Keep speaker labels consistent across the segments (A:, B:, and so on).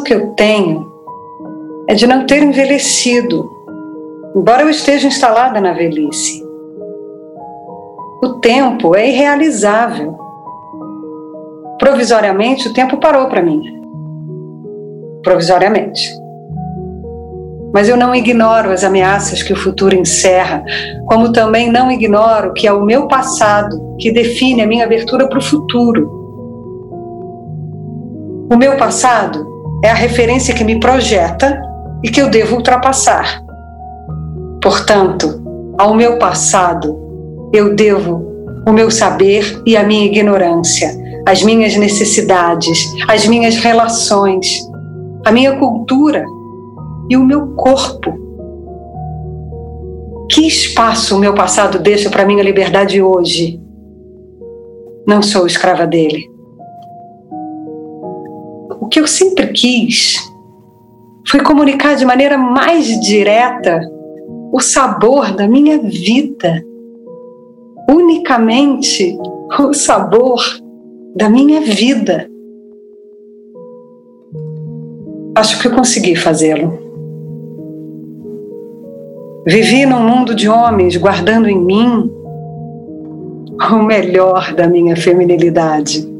A: que eu tenho é de não ter envelhecido, embora eu esteja instalada na velhice. O tempo é irrealizável. Provisoriamente, o tempo parou para mim. Provisoriamente. Mas eu não ignoro as ameaças que o futuro encerra, como também não ignoro que é o meu passado que define a minha abertura para o futuro. O meu passado é a referência que me projeta e que eu devo ultrapassar. Portanto, ao meu passado, eu devo o meu saber e a minha ignorância, as minhas necessidades, as minhas relações, a minha cultura e o meu corpo. Que espaço o meu passado deixa para minha liberdade hoje? Não sou escrava dele. Que eu sempre quis foi comunicar de maneira mais direta o sabor da minha vida. Unicamente o sabor da minha vida. Acho que eu consegui fazê-lo. Vivi num mundo de homens guardando em mim o melhor da minha feminilidade.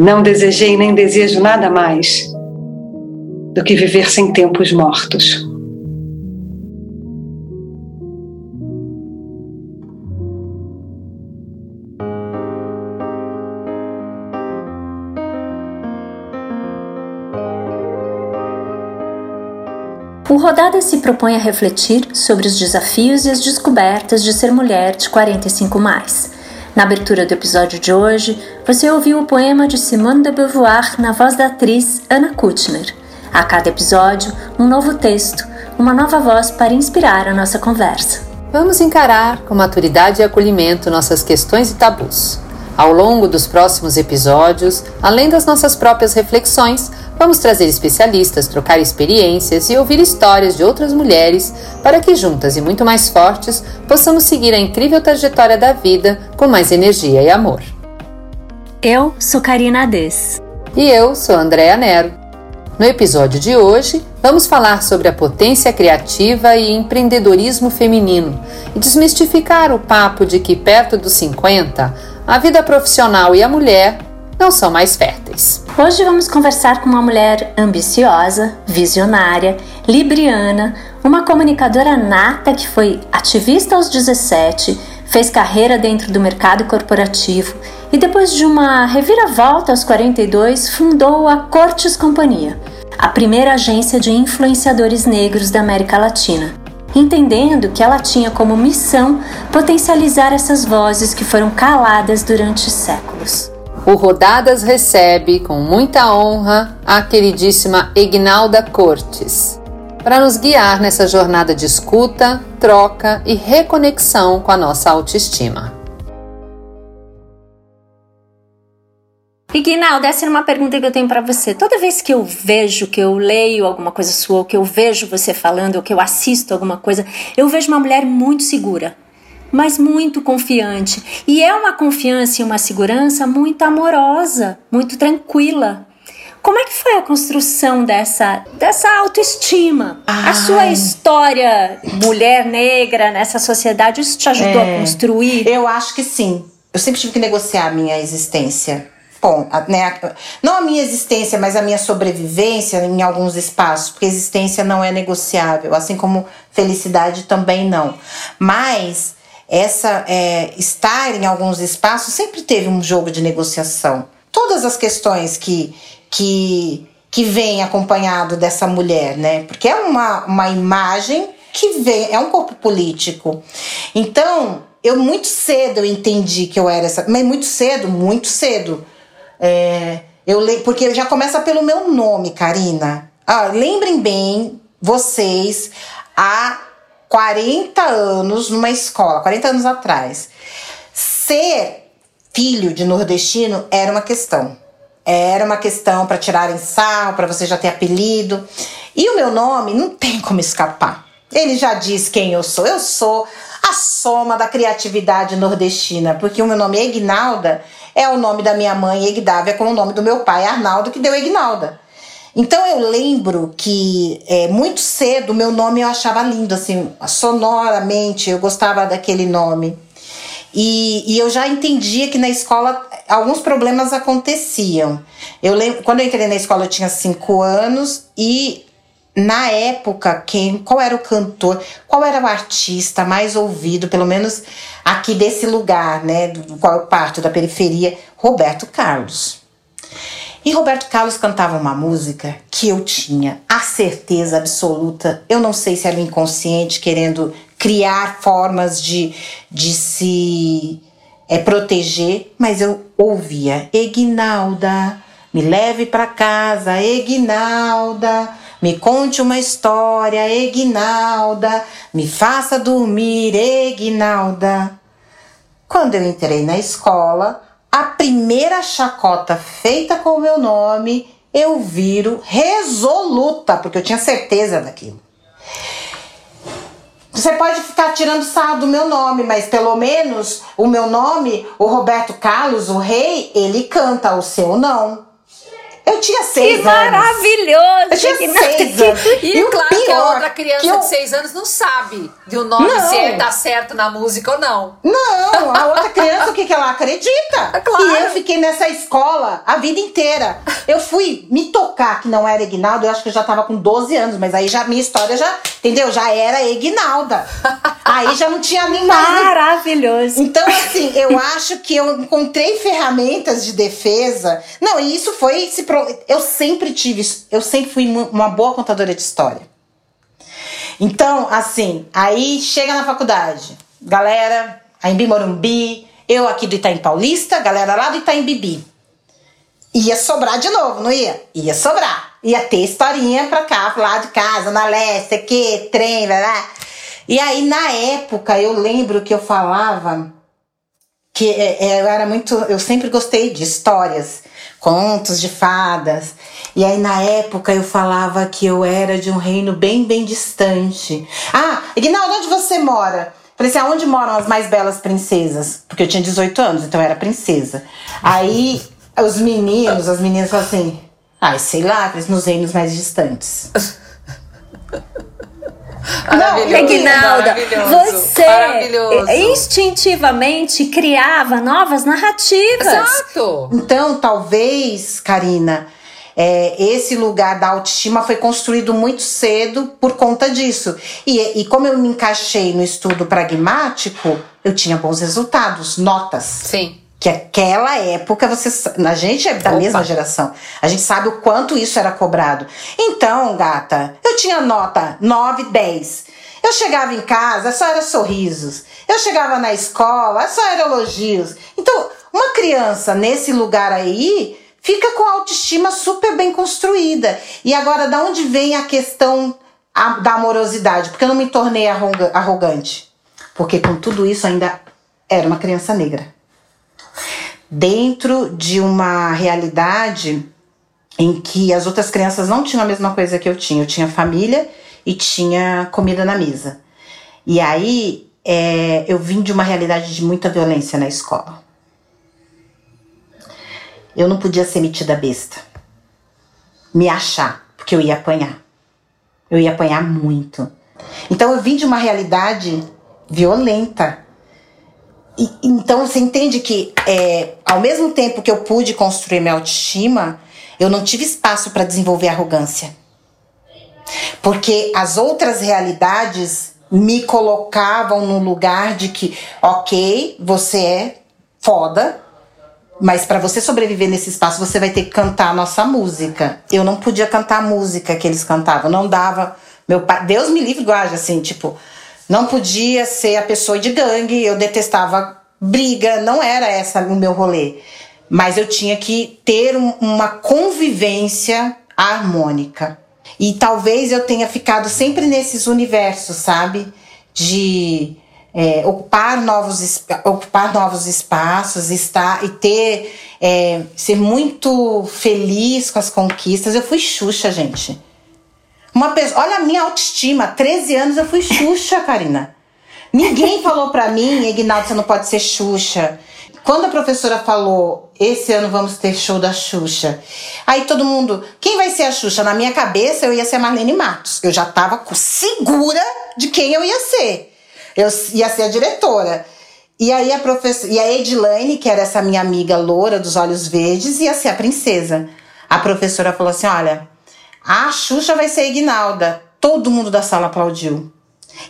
A: Não desejei nem desejo nada mais do que viver sem tempos mortos.
B: O Rodada se propõe a refletir sobre os desafios e as descobertas de ser mulher de 45 mais. Na abertura do episódio de hoje, você ouviu o poema de Simone de Beauvoir na voz da atriz Anna Kutcher. A cada episódio, um novo texto, uma nova voz para inspirar a nossa conversa.
C: Vamos encarar com maturidade e acolhimento nossas questões e tabus. Ao longo dos próximos episódios, além das nossas próprias reflexões, Vamos trazer especialistas, trocar experiências e ouvir histórias de outras mulheres para que juntas e muito mais fortes possamos seguir a incrível trajetória da vida com mais energia e amor.
B: Eu sou Karina Ades.
C: E eu sou Andréa Nero. No episódio de hoje, vamos falar sobre a potência criativa e empreendedorismo feminino e desmistificar o papo de que, perto dos 50, a vida profissional e a mulher não são mais férteis.
B: Hoje vamos conversar com uma mulher ambiciosa, visionária, libriana, uma comunicadora nata que foi ativista aos 17, fez carreira dentro do mercado corporativo e depois de uma reviravolta aos 42 fundou a Cortes Companhia, a primeira agência de influenciadores negros da América Latina entendendo que ela tinha como missão potencializar essas vozes que foram caladas durante séculos.
C: O Rodadas recebe com muita honra a queridíssima Ignalda Cortes para nos guiar nessa jornada de escuta, troca e reconexão com a nossa autoestima.
B: Ignalda, essa é uma pergunta que eu tenho para você. Toda vez que eu vejo, que eu leio alguma coisa sua, ou que eu vejo você falando, ou que eu assisto alguma coisa, eu vejo uma mulher muito segura mas muito confiante. E é uma confiança e uma segurança muito amorosa, muito tranquila. Como é que foi a construção dessa, dessa autoestima? Ai. A sua história, mulher negra nessa sociedade, isso te ajudou é, a construir?
D: Eu acho que sim. Eu sempre tive que negociar a minha existência. Bom, né, não a minha existência, mas a minha sobrevivência em alguns espaços, porque existência não é negociável, assim como felicidade também não. Mas essa é, estar em alguns espaços sempre teve um jogo de negociação. Todas as questões que, que, que vem acompanhado dessa mulher, né? Porque é uma, uma imagem que vem, é um corpo político. Então, eu muito cedo eu entendi que eu era essa, mas muito cedo, muito cedo. É, eu porque já começa pelo meu nome, Karina. Ah, lembrem bem, vocês, a 40 anos numa escola, 40 anos atrás. Ser filho de nordestino era uma questão. Era uma questão para tirarem sarro, para você já ter apelido. E o meu nome não tem como escapar. Ele já diz quem eu sou. Eu sou a soma da criatividade nordestina, porque o meu nome é Ignalda, é o nome da minha mãe, Egdávia, com o nome do meu pai, Arnaldo, que deu Ignalda. Então eu lembro que é, muito cedo meu nome eu achava lindo, assim, sonoramente, eu gostava daquele nome. E, e, eu já entendia que na escola alguns problemas aconteciam. Eu lembro, quando eu entrei na escola eu tinha cinco anos e na época quem, qual era o cantor, qual era o artista mais ouvido, pelo menos aqui desse lugar, né, do qual eu parto da periferia, Roberto Carlos. E Roberto Carlos cantava uma música que eu tinha a certeza absoluta, eu não sei se era o inconsciente querendo criar formas de, de se é, proteger, mas eu ouvia: Egnalda, me leve para casa, Egnalda, me conte uma história, Egnalda, me faça dormir, Egnalda. Quando eu entrei na escola, a primeira chacota feita com o meu nome, eu viro resoluta, porque eu tinha certeza daquilo. Você pode ficar tirando sarro do meu nome, mas pelo menos o meu nome, o Roberto Carlos, o rei, ele canta, o seu não. Eu tinha seis
B: que
D: anos.
B: maravilhoso!
D: Eu tinha seis anos.
C: E, e claro pior, que a outra criança eu... de seis anos não sabe de o um nome não. se é dar certo na música ou não.
D: Não, a outra criança, o que, que ela acredita?
C: É claro.
D: E eu fiquei nessa escola a vida inteira. Eu fui me tocar que não era Ignaldo, eu acho que eu já tava com 12 anos, mas aí já minha história já, entendeu? Já era Ignalda. aí já não tinha nem mais.
B: Maravilhoso.
D: Então, assim, eu acho que eu encontrei ferramentas de defesa. Não, e isso foi se eu sempre tive, eu sempre fui uma boa contadora de história. Então, assim, aí chega na faculdade, galera, a Embi Morumbi, eu aqui do Itaim Paulista, galera lá do Itaim Bibi. Ia sobrar de novo, não ia? Ia sobrar. Ia ter historinha pra cá, lá de casa, na leste, que, trem, lá. E aí, na época, eu lembro que eu falava que é, é, eu era muito. Eu sempre gostei de histórias contos de fadas. E aí na época eu falava que eu era de um reino bem, bem distante. Ah, Ignaldo, onde você mora? Falei assim, aonde moram as mais belas princesas? Porque eu tinha 18 anos, então eu era princesa. Aí os meninos, as meninas falaram assim, ah, sei lá, nos reinos mais distantes.
B: Reginalda, você instintivamente criava novas narrativas.
C: Exato.
D: Então, talvez, Karina, é, esse lugar da autoestima foi construído muito cedo por conta disso. E, e como eu me encaixei no estudo pragmático, eu tinha bons resultados, notas.
C: Sim
D: que aquela época você a gente é da Opa. mesma geração. A gente sabe o quanto isso era cobrado. Então gata eu tinha nota 9, 10 eu chegava em casa só era sorrisos. Eu chegava na escola só era elogios. Então uma criança nesse lugar aí fica com a autoestima super bem construída. E agora da onde vem a questão da amorosidade? Porque eu não me tornei arrogante. Porque com tudo isso ainda era uma criança negra dentro de uma realidade em que as outras crianças não tinham a mesma coisa que eu tinha. Eu tinha família e tinha comida na mesa. E aí é, eu vim de uma realidade de muita violência na escola. Eu não podia ser metida besta, me achar, porque eu ia apanhar. Eu ia apanhar muito. Então eu vim de uma realidade violenta e, então você entende que, é, ao mesmo tempo que eu pude construir minha autoestima, eu não tive espaço para desenvolver arrogância. Porque as outras realidades me colocavam no lugar de que, ok, você é foda, mas para você sobreviver nesse espaço, você vai ter que cantar a nossa música. Eu não podia cantar a música que eles cantavam, não dava. Meu pai, Deus me livre, guarde, assim, tipo, não podia ser a pessoa de gangue, eu detestava briga, não era essa o meu rolê. Mas eu tinha que ter um, uma convivência harmônica. E talvez eu tenha ficado sempre nesses universos, sabe? De é, ocupar, novos, ocupar novos espaços, estar e ter é, ser muito feliz com as conquistas. Eu fui Xuxa, gente. Uma pessoa, olha a minha autoestima, 13 anos eu fui Xuxa, Karina. Ninguém falou para mim, Ignaldo, você não pode ser Xuxa. Quando a professora falou, esse ano vamos ter show da Xuxa, aí todo mundo, quem vai ser a Xuxa? Na minha cabeça eu ia ser a Marlene Matos. Eu já tava segura de quem eu ia ser. Eu ia ser a diretora. E aí a professora, e a Edilane, que era essa minha amiga loura dos olhos verdes, ia ser a princesa. A professora falou assim: "Olha, a Xuxa vai ser Ignalda". Todo mundo da sala aplaudiu.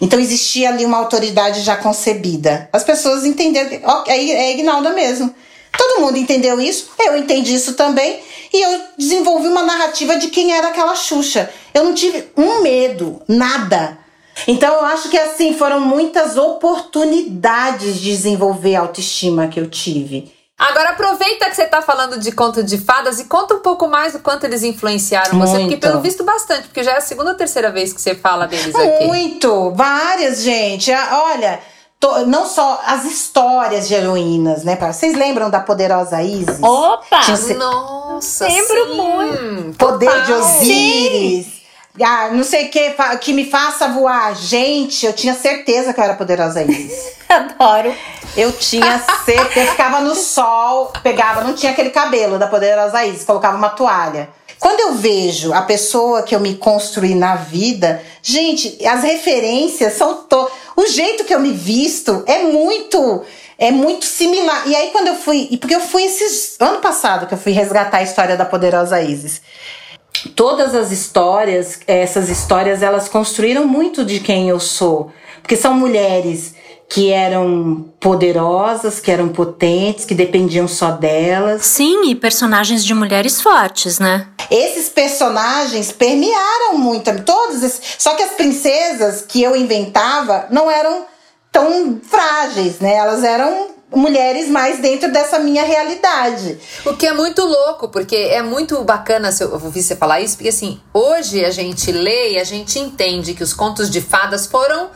D: Então existia ali uma autoridade já concebida. As pessoas entenderam, ok, é Ignalda mesmo. Todo mundo entendeu isso, eu entendi isso também, e eu desenvolvi uma narrativa de quem era aquela Xuxa. Eu não tive um medo, nada. Então eu acho que assim foram muitas oportunidades de desenvolver a autoestima que eu tive.
C: Agora aproveita que você está falando de conto de fadas e conta um pouco mais do quanto eles influenciaram Muito. você, porque pelo visto bastante, porque já é a segunda ou terceira vez que você fala deles aqui.
D: Muito, várias, gente. Ah, olha, não só as histórias de heroínas, né? Vocês lembram da poderosa Isis?
B: Opa!
C: Tinha... Nossa,
B: lembro sim. muito.
D: Poder Total. de Osíris. Sim. Ah, não sei o que, que me faça voar. Gente, eu tinha certeza que eu era poderosa Isis.
B: Adoro.
D: Eu tinha certeza, eu ficava no sol, pegava, não tinha aquele cabelo da poderosa Isis, colocava uma toalha. Quando eu vejo a pessoa que eu me construí na vida, gente, as referências são to... o jeito que eu me visto é muito é muito similar. E aí quando eu fui, porque eu fui esses ano passado que eu fui resgatar a história da poderosa Isis todas as histórias, essas histórias, elas construíram muito de quem eu sou. Porque são mulheres que eram poderosas, que eram potentes, que dependiam só delas.
B: Sim, e personagens de mulheres fortes, né?
D: Esses personagens permearam muito, todos esses, só que as princesas que eu inventava não eram tão frágeis, né? Elas eram mulheres mais dentro dessa minha realidade.
C: O que é muito louco, porque é muito bacana se eu ouvir você falar isso, porque assim, hoje a gente lê e a gente entende que os contos de fadas foram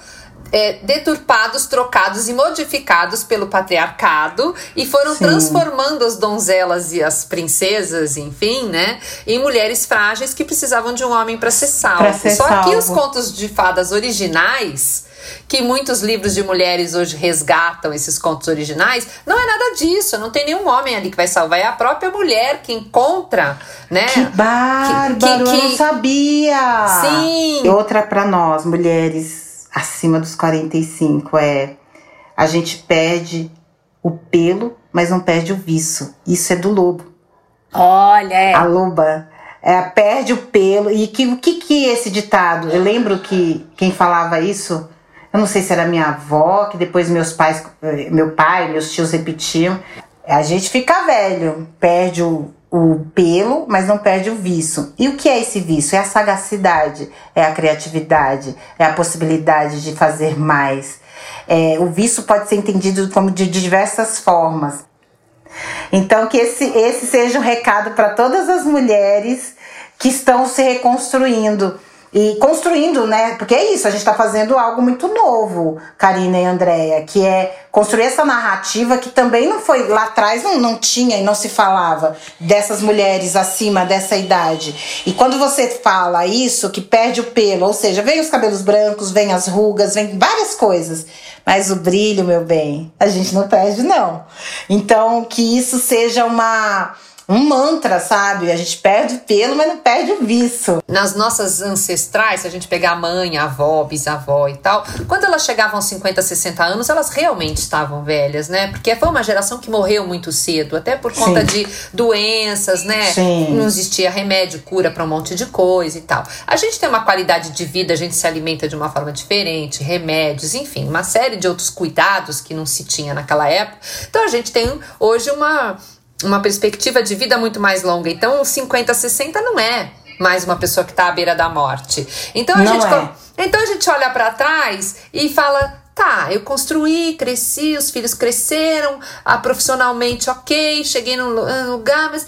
C: é, deturpados, trocados e modificados pelo patriarcado e foram Sim. transformando as donzelas e as princesas, enfim, né, em mulheres frágeis que precisavam de um homem para ser salvo.
D: ser
C: Só
D: salvo.
C: que os contos de fadas originais que muitos livros de mulheres hoje resgatam esses contos originais, não é nada disso. Não tem nenhum homem ali que vai salvar. É a própria mulher que encontra, né?
D: Que bárbaro, que, que, que... eu não sabia!
C: Sim!
D: E outra para nós, mulheres acima dos 45, é a gente perde o pelo, mas não perde o viço. Isso é do lobo.
B: Olha, é.
D: A loba é, perde o pelo. E que, o que que é esse ditado? Eu lembro que quem falava isso eu não sei se era minha avó, que depois meus pais, eh, meu pai, meus tios repetiam. A gente fica velho, perde o, o pelo, mas não perde o vício. E o que é esse vício? É a sagacidade, é a criatividade, é a possibilidade de fazer mais. É, o vício pode ser entendido como de diversas formas. Então, que esse, esse seja um recado para todas as mulheres que estão se reconstruindo e construindo, né? Porque é isso, a gente está fazendo algo muito novo, Karina e Andréia, que é construir essa narrativa que também não foi lá atrás, não, não tinha e não se falava dessas mulheres acima dessa idade. E quando você fala isso, que perde o pelo, ou seja, vem os cabelos brancos, vem as rugas, vem várias coisas. Mas o brilho, meu bem, a gente não perde, não. Então, que isso seja uma um mantra, sabe? A gente perde o pelo, mas não perde o viço.
C: Nas nossas ancestrais, se a gente pegar a mãe, a avó, bisavó e tal, quando elas chegavam aos 50, 60 anos, elas realmente estavam velhas, né? Porque foi uma geração que morreu muito cedo, até por conta Sim. de doenças, né?
D: Sim.
C: Não existia remédio, cura para um monte de coisa e tal. A gente tem uma qualidade de vida, a gente se alimenta de uma forma diferente, remédios, enfim, uma série de outros cuidados que não se tinha naquela época. Então a gente tem hoje uma uma perspectiva de vida muito mais longa. Então, 50, 60 não é mais uma pessoa que está à beira da morte. Então a, gente, é. então a gente olha para trás e fala. Tá, eu construí, cresci, os filhos cresceram, ah, profissionalmente ok, cheguei num lugar, mas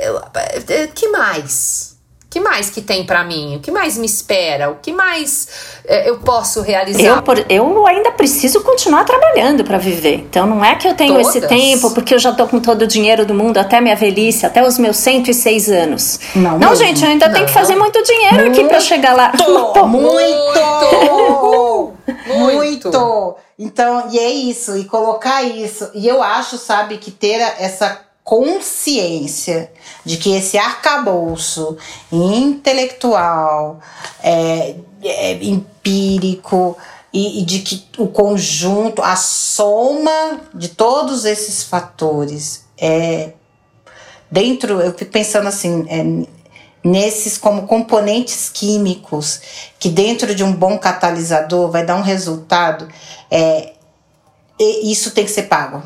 C: eu, eh, que mais? Que mais que tem para mim? O que mais me espera? O que mais é, eu posso realizar?
B: Eu, por, eu ainda preciso continuar trabalhando para viver. Então não é que eu tenho Todas? esse tempo porque eu já tô com todo o dinheiro do mundo até minha velhice, até os meus 106 anos. Não, não gente, eu ainda não. tenho que fazer muito dinheiro muito, aqui para chegar lá.
D: Muito! muito. Muito. Muito. Então, e é isso, e colocar isso. E eu acho, sabe, que ter essa consciência de que esse arcabouço intelectual, é, é, empírico, e, e de que o conjunto, a soma de todos esses fatores é dentro, eu fico pensando assim, é, nesses como componentes químicos que dentro de um bom catalisador vai dar um resultado, é, isso tem que ser pago.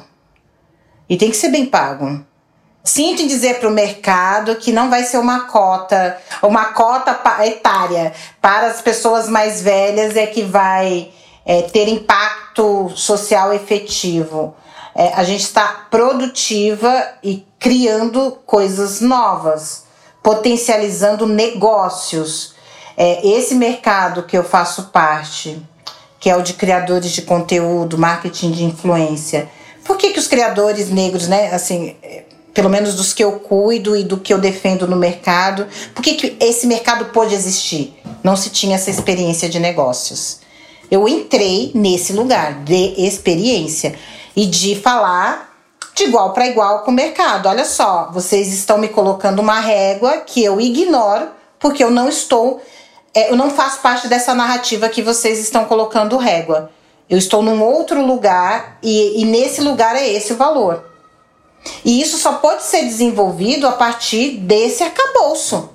D: E tem que ser bem pago. Sinto em dizer para o mercado que não vai ser uma cota, uma cota etária para as pessoas mais velhas é que vai é, ter impacto social efetivo. É, a gente está produtiva e criando coisas novas, potencializando negócios. É, esse mercado que eu faço parte, que é o de criadores de conteúdo, marketing de influência. Por que, que os criadores negros, né, assim, é, pelo menos dos que eu cuido e do que eu defendo no mercado, por que, que esse mercado pôde existir? Não se tinha essa experiência de negócios. Eu entrei nesse lugar de experiência e de falar de igual para igual com o mercado. Olha só, vocês estão me colocando uma régua que eu ignoro porque eu não estou, é, eu não faço parte dessa narrativa que vocês estão colocando régua. Eu estou num outro lugar e, e nesse lugar é esse o valor. E isso só pode ser desenvolvido a partir desse arcabouço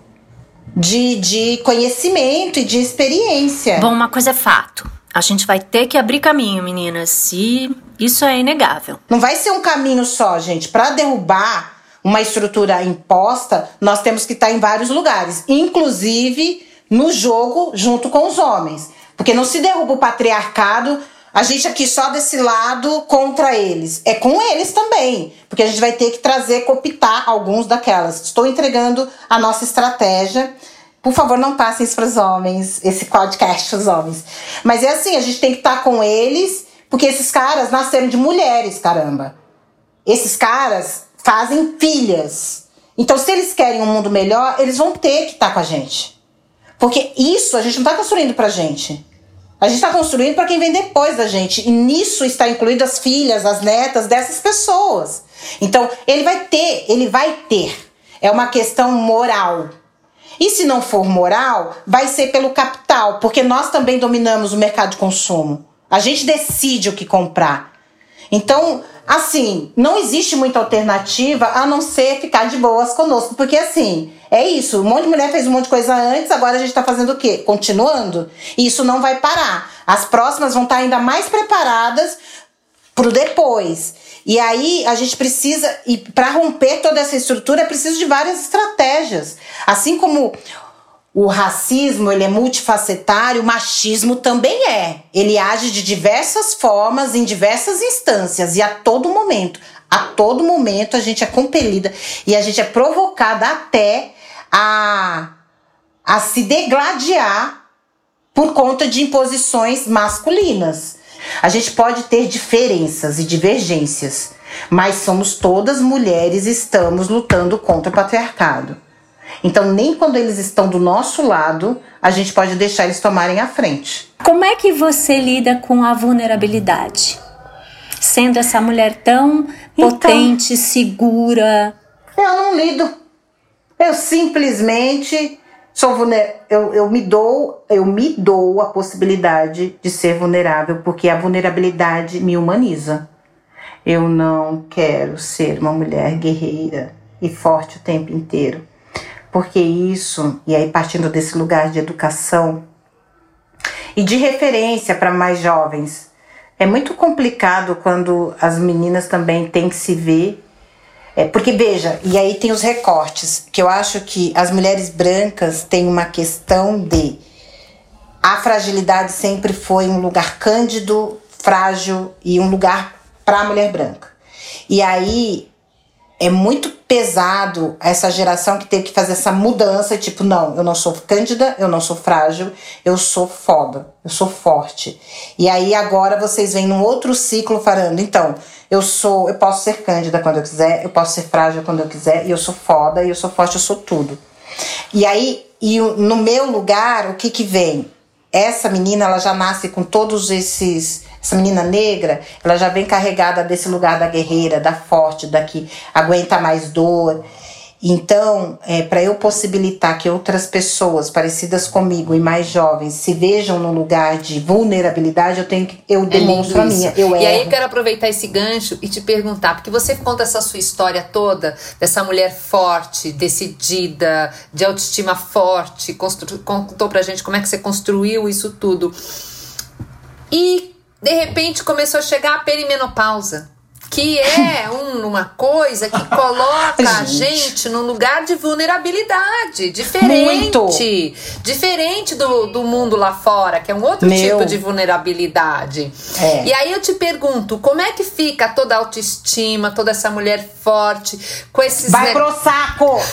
D: de, de conhecimento e de experiência.
B: Bom, uma coisa é fato. A gente vai ter que abrir caminho, meninas, e isso é inegável.
D: Não vai ser um caminho só, gente. Para derrubar uma estrutura imposta, nós temos que estar em vários lugares, inclusive no jogo junto com os homens. Porque não se derruba o patriarcado, a gente aqui só desse lado contra eles. É com eles também, porque a gente vai ter que trazer, copitar alguns daquelas. Estou entregando a nossa estratégia por favor, não passem isso para os homens, esse podcast para os homens. Mas é assim, a gente tem que estar tá com eles, porque esses caras nasceram de mulheres, caramba. Esses caras fazem filhas. Então, se eles querem um mundo melhor, eles vão ter que estar tá com a gente. Porque isso a gente não está construindo para gente. A gente está construindo para quem vem depois da gente. E nisso está incluído as filhas, as netas dessas pessoas. Então, ele vai ter, ele vai ter. É uma questão moral. E se não for moral, vai ser pelo capital, porque nós também dominamos o mercado de consumo. A gente decide o que comprar. Então, assim, não existe muita alternativa a não ser ficar de boas conosco, porque assim, é isso, um monte de mulher fez um monte de coisa antes, agora a gente tá fazendo o quê? Continuando. E isso não vai parar. As próximas vão estar ainda mais preparadas pro depois. E aí a gente precisa, e para romper toda essa estrutura, é preciso de várias estratégias. Assim como o racismo ele é multifacetário, o machismo também é. Ele age de diversas formas, em diversas instâncias e a todo momento. A todo momento a gente é compelida e a gente é provocada até a, a se degladiar por conta de imposições masculinas. A gente pode ter diferenças e divergências, mas somos todas mulheres e estamos lutando contra o patriarcado. Então, nem quando eles estão do nosso lado, a gente pode deixar eles tomarem a frente.
B: Como é que você lida com a vulnerabilidade? Sendo essa mulher tão então, potente, segura.
D: Eu não lido. Eu simplesmente sou eu, eu me dou, eu me dou a possibilidade de ser vulnerável, porque a vulnerabilidade me humaniza. Eu não quero ser uma mulher guerreira e forte o tempo inteiro. Porque isso, e aí partindo desse lugar de educação e de referência para mais jovens, é muito complicado quando as meninas também têm que se ver é, porque veja, e aí tem os recortes, que eu acho que as mulheres brancas têm uma questão de a fragilidade sempre foi um lugar cândido, frágil e um lugar para a mulher branca. E aí é muito pesado essa geração que teve que fazer essa mudança, tipo, não, eu não sou cândida, eu não sou frágil, eu sou foda, eu sou forte. E aí agora vocês vêm num outro ciclo falando, então, eu sou, eu posso ser cândida quando eu quiser, eu posso ser frágil quando eu quiser, e eu sou foda, e eu sou forte, eu sou tudo. E aí, e no meu lugar, o que que vem? Essa menina ela já nasce com todos esses essa menina negra, ela já vem carregada desse lugar da guerreira, da forte, da que aguenta mais dor. Então, é, para eu possibilitar que outras pessoas parecidas comigo e mais jovens se vejam no lugar de vulnerabilidade, eu tenho que eu é demonstro a minha. Eu
C: e
D: erro.
C: aí eu quero aproveitar esse gancho e te perguntar, porque você conta essa sua história toda dessa mulher forte, decidida, de autoestima forte, contou pra gente como é que você construiu isso tudo. E de repente começou a chegar a perimenopausa que é um, uma coisa que coloca a gente num lugar de vulnerabilidade, diferente, Muito. diferente do, do mundo lá fora, que é um outro Meu. tipo de vulnerabilidade. É. E aí eu te pergunto, como é que fica toda a autoestima, toda essa mulher forte com esses
D: Vai ne... pro saco.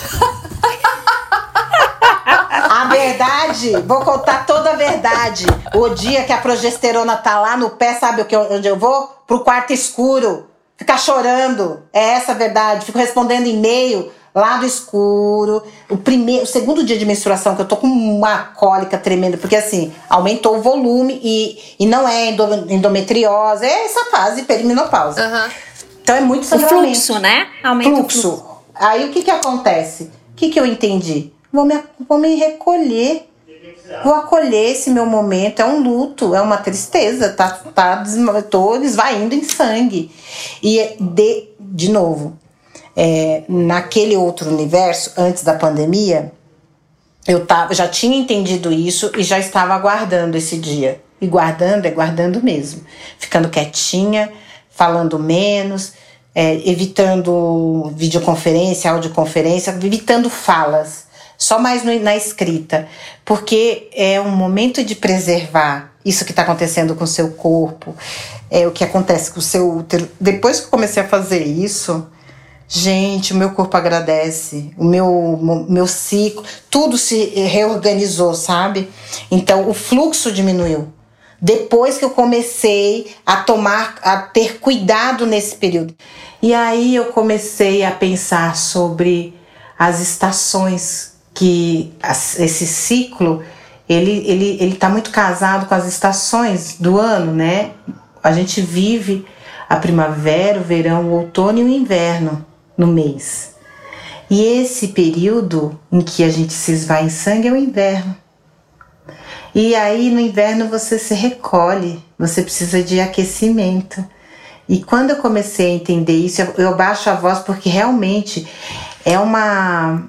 D: A verdade, vou contar toda a verdade. O dia que a progesterona tá lá no pé, sabe o que onde eu vou? Pro quarto escuro ficar chorando. É essa a verdade. Fico respondendo e-mail lá do escuro. O primeiro, o segundo dia de menstruação que eu tô com uma cólica tremenda, porque assim, aumentou o volume e, e não é endometriose, é essa fase perimenopausa. Uhum. Então é muito sangramento.
B: O fluxo, né?
D: Aumenta fluxo. o fluxo. Aí o que que acontece? O que que eu entendi? Vou me, vou me recolher Vou acolher esse meu momento, é um luto, é uma tristeza, tá, tá, tô desvaindo em sangue. E de, de novo, é, naquele outro universo, antes da pandemia, eu tava, já tinha entendido isso e já estava aguardando esse dia. E guardando é guardando mesmo. Ficando quietinha, falando menos, é, evitando videoconferência, audioconferência, evitando falas só mais no, na escrita, porque é um momento de preservar isso que está acontecendo com o seu corpo, é o que acontece com o seu útero. Depois que eu comecei a fazer isso, gente, o meu corpo agradece, o meu, meu ciclo, tudo se reorganizou, sabe? Então o fluxo diminuiu. Depois que eu comecei a tomar, a ter cuidado nesse período. E aí eu comecei a pensar sobre as estações que esse ciclo ele ele ele está muito casado com as estações do ano, né? A gente vive a primavera, o verão, o outono e o inverno no mês. E esse período em que a gente se esvai em sangue é o inverno. E aí no inverno você se recolhe, você precisa de aquecimento. E quando eu comecei a entender isso, eu, baixo a voz porque realmente é uma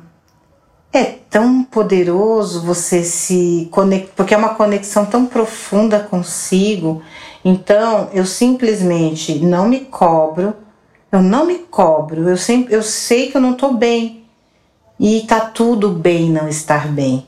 D: é tão poderoso você se conectar, porque é uma conexão tão profunda consigo. Então, eu simplesmente não me cobro, eu não me cobro, eu, sempre, eu sei que eu não tô bem. E tá tudo bem não estar bem.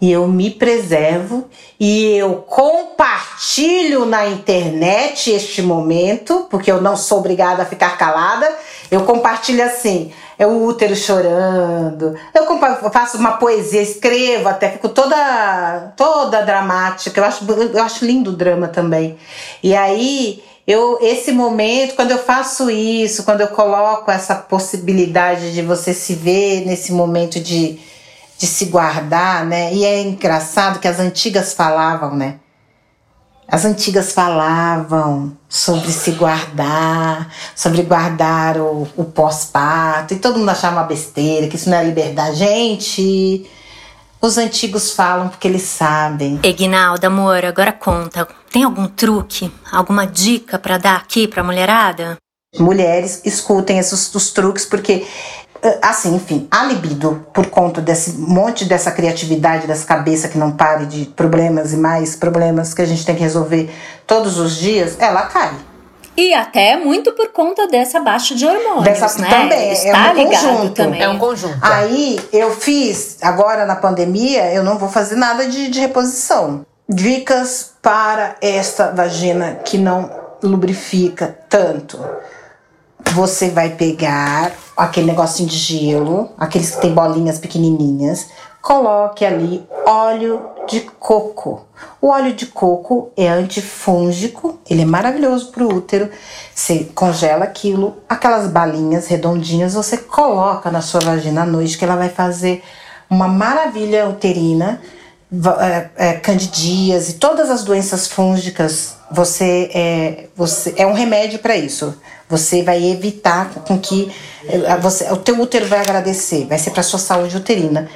D: E eu me preservo e eu compartilho na internet este momento, porque eu não sou obrigada a ficar calada. Eu compartilho assim: é o útero chorando. Eu faço uma poesia, escrevo até, fico toda, toda dramática. Eu acho, eu acho lindo o drama também. E aí, eu, esse momento, quando eu faço isso, quando eu coloco essa possibilidade de você se ver nesse momento de, de se guardar, né? E é engraçado que as antigas falavam, né? As antigas falavam sobre se guardar, sobre guardar o, o pós-parto, e todo mundo achava uma besteira, que isso não é liberdade. Gente, os antigos falam porque eles sabem.
B: Eginalda, amor, agora conta. Tem algum truque, alguma dica para dar aqui pra mulherada?
D: Mulheres, escutem esses os truques, porque assim, enfim, a libido, por conta desse monte dessa criatividade dessa cabeça que não pare de problemas e mais problemas que a gente tem que resolver todos os dias, ela cai.
B: E até muito por conta dessa baixa de hormônios, dessa,
D: né? Também,
B: Está é
D: um conjunto.
B: Também.
C: É um conjunto.
D: Aí eu fiz, agora na pandemia, eu não vou fazer nada de, de reposição. Dicas para esta vagina que não lubrifica tanto você vai pegar aquele negocinho de gelo, aqueles que tem bolinhas pequenininhas, coloque ali óleo de coco. O óleo de coco é antifúngico, ele é maravilhoso para o útero. Você congela aquilo, aquelas balinhas redondinhas você coloca na sua vagina à noite, que ela vai fazer uma maravilha uterina é, é, candidíase, todas as doenças fúngicas, você é, você é um remédio para isso. Você vai evitar com que é, você, o teu útero vai agradecer, vai ser para sua saúde uterina.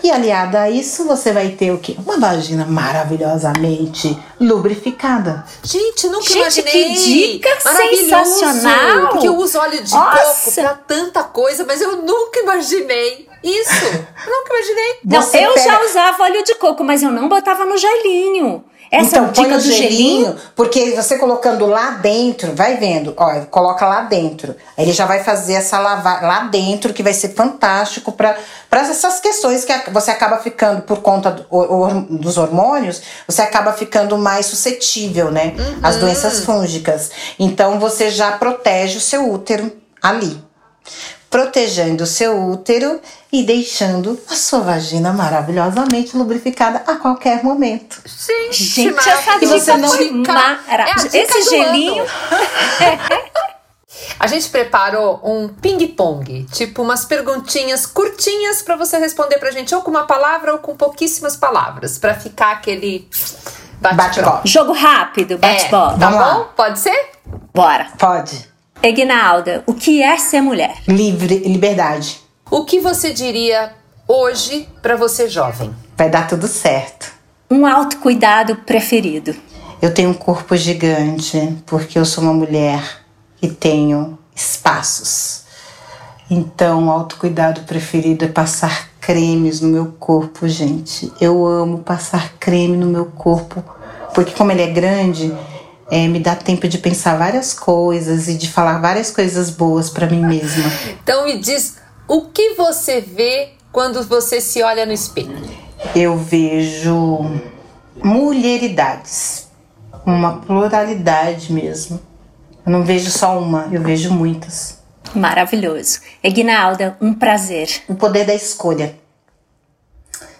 D: E aliada a isso, você vai ter o quê? Uma vagina maravilhosamente lubrificada.
C: Gente, nunca
B: Gente,
C: imaginei.
B: que dica sensacional!
C: Porque eu uso óleo de
B: Nossa!
C: coco pra tanta coisa, mas eu nunca imaginei isso. Eu nunca imaginei.
B: Não,
D: Você
B: eu
D: pega-
B: já usava óleo de coco, mas eu não botava no gelinho. Essa
D: então, põe
B: dica do gelinho,
D: porque você colocando lá dentro, vai vendo, ó, coloca lá dentro. Aí ele já vai fazer essa lavagem lá dentro, que vai ser fantástico para essas questões que você acaba ficando por conta do- o- o- dos hormônios, você acaba ficando mais suscetível, né, às doenças fúngicas. Então você já protege o seu útero ali. Protegendo o seu útero e deixando a sua vagina maravilhosamente lubrificada a qualquer momento.
C: Gente,
B: Gente, essa
D: E você não-
C: Dica-
B: maravilhosa.
C: é dica
B: Esse gelinho-.
C: A gente preparou um ping-pong, tipo umas perguntinhas curtinhas pra você responder pra gente, ou com uma palavra ou com pouquíssimas palavras, pra ficar aquele bate-bola.
D: Bate-bola.
B: jogo rápido,
C: É,
B: bate-bola.
C: tá
D: Vamos lá.
C: bom? Pode ser?
B: Bora.
D: Pode.
B: Egnalda, o que é ser mulher?
D: Livre, liberdade.
C: O que você diria hoje pra você jovem?
D: Vai dar tudo certo.
B: Um autocuidado preferido.
D: Eu tenho um corpo gigante porque eu sou uma mulher e tenho espaços. Então, o autocuidado preferido é passar cremes no meu corpo, gente. Eu amo passar creme no meu corpo porque, como ele é grande, é, me dá tempo de pensar várias coisas e de falar várias coisas boas pra mim mesma.
C: Então me diz, o que você vê quando você se olha no espelho?
D: eu vejo mulheridades, uma pluralidade mesmo. Eu não vejo só uma, eu vejo muitas.
B: Maravilhoso. Egnalda, um prazer.
D: O poder da escolha.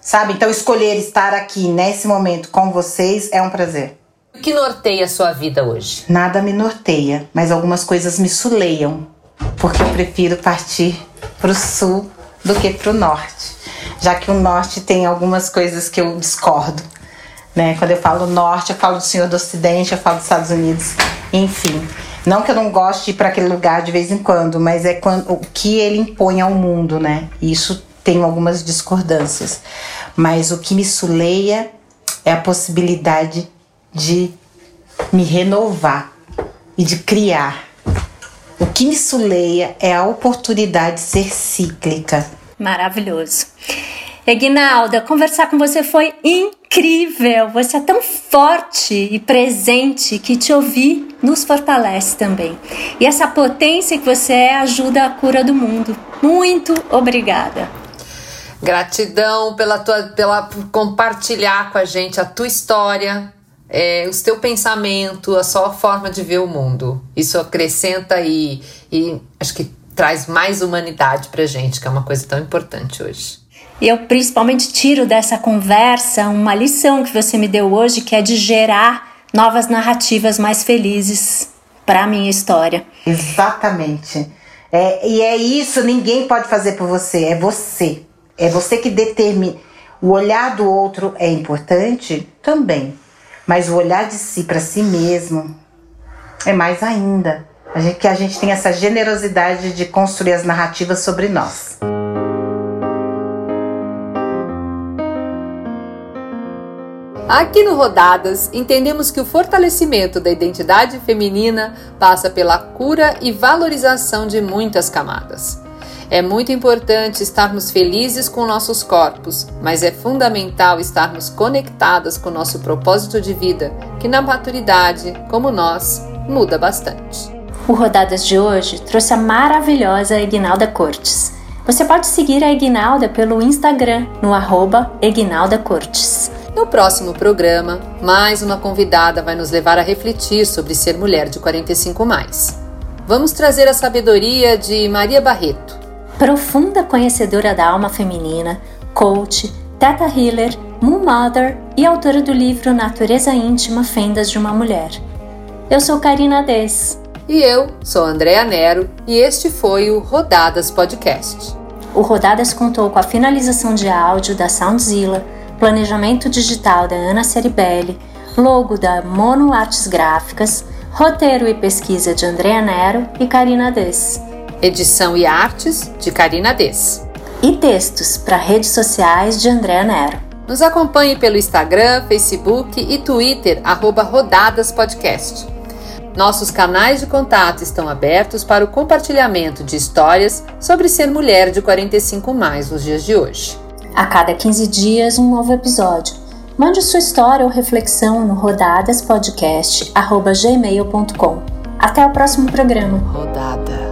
D: Sabe? Então, escolher estar aqui nesse momento com vocês é um prazer.
C: O que norteia a sua vida hoje?
D: Nada me norteia, mas algumas coisas me suleiam, porque eu prefiro partir pro sul do que pro norte, já que o norte tem algumas coisas que eu discordo. Né? Quando eu falo norte, eu falo do senhor do ocidente, eu falo dos Estados Unidos, enfim. Não que eu não goste de ir para aquele lugar de vez em quando, mas é quando, o que ele impõe ao mundo, né? Isso tem algumas discordâncias. Mas o que me suleia é a possibilidade de me renovar e de criar. O que me suleia é a oportunidade de ser cíclica.
B: Maravilhoso. Egnalda, conversar com você foi incrível. Você é tão forte e presente que te ouvir nos fortalece também. E essa potência que você é ajuda a cura do mundo. Muito obrigada.
C: Gratidão pela tua, pela por compartilhar com a gente a tua história, é, o teu pensamento, a sua forma de ver o mundo. Isso acrescenta e, e acho que traz mais humanidade pra gente, que é uma coisa tão importante hoje.
B: E eu principalmente tiro dessa conversa uma lição que você me deu hoje, que é de gerar novas narrativas mais felizes para a minha história.
D: Exatamente. É, e é isso, ninguém pode fazer por você, é você. É você que determina. O olhar do outro é importante também, mas o olhar de si para si mesmo é mais ainda. A gente, que a gente tem essa generosidade de construir as narrativas sobre nós.
C: Aqui no Rodadas, entendemos que o fortalecimento da identidade feminina passa pela cura e valorização de muitas camadas. É muito importante estarmos felizes com nossos corpos, mas é fundamental estarmos conectadas com nosso propósito de vida, que na maturidade, como nós, muda bastante.
B: O Rodadas de hoje trouxe a maravilhosa Egnalda Cortes. Você pode seguir a Egnalda pelo Instagram no arroba Egnalda Cortes.
C: No próximo programa, mais uma convidada vai nos levar a refletir sobre ser mulher de 45 mais. Vamos trazer a sabedoria de Maria Barreto.
B: Profunda conhecedora da alma feminina, coach, teta healer, moon mother e autora do livro Natureza Íntima Fendas de uma Mulher. Eu sou Karina Des.
C: E eu sou Andréa Nero e este foi o Rodadas Podcast.
B: O Rodadas contou com a finalização de áudio da Soundzilla, planejamento digital da Ana Ceribelli, logo da Mono Artes Gráficas, roteiro e pesquisa de Andrea Nero e Karina Dess.
C: Edição e artes de Karina Dess.
B: E textos para redes sociais de Andrea Nero.
C: Nos acompanhe pelo Instagram, Facebook e Twitter, arroba Rodadas Podcast. Nossos canais de contato estão abertos para o compartilhamento de histórias sobre ser mulher de 45 mais nos dias de hoje.
B: A cada 15 dias, um novo episódio. Mande sua história ou reflexão no rodadaspodcast.gmail.com. Até o próximo programa.
C: Rodada.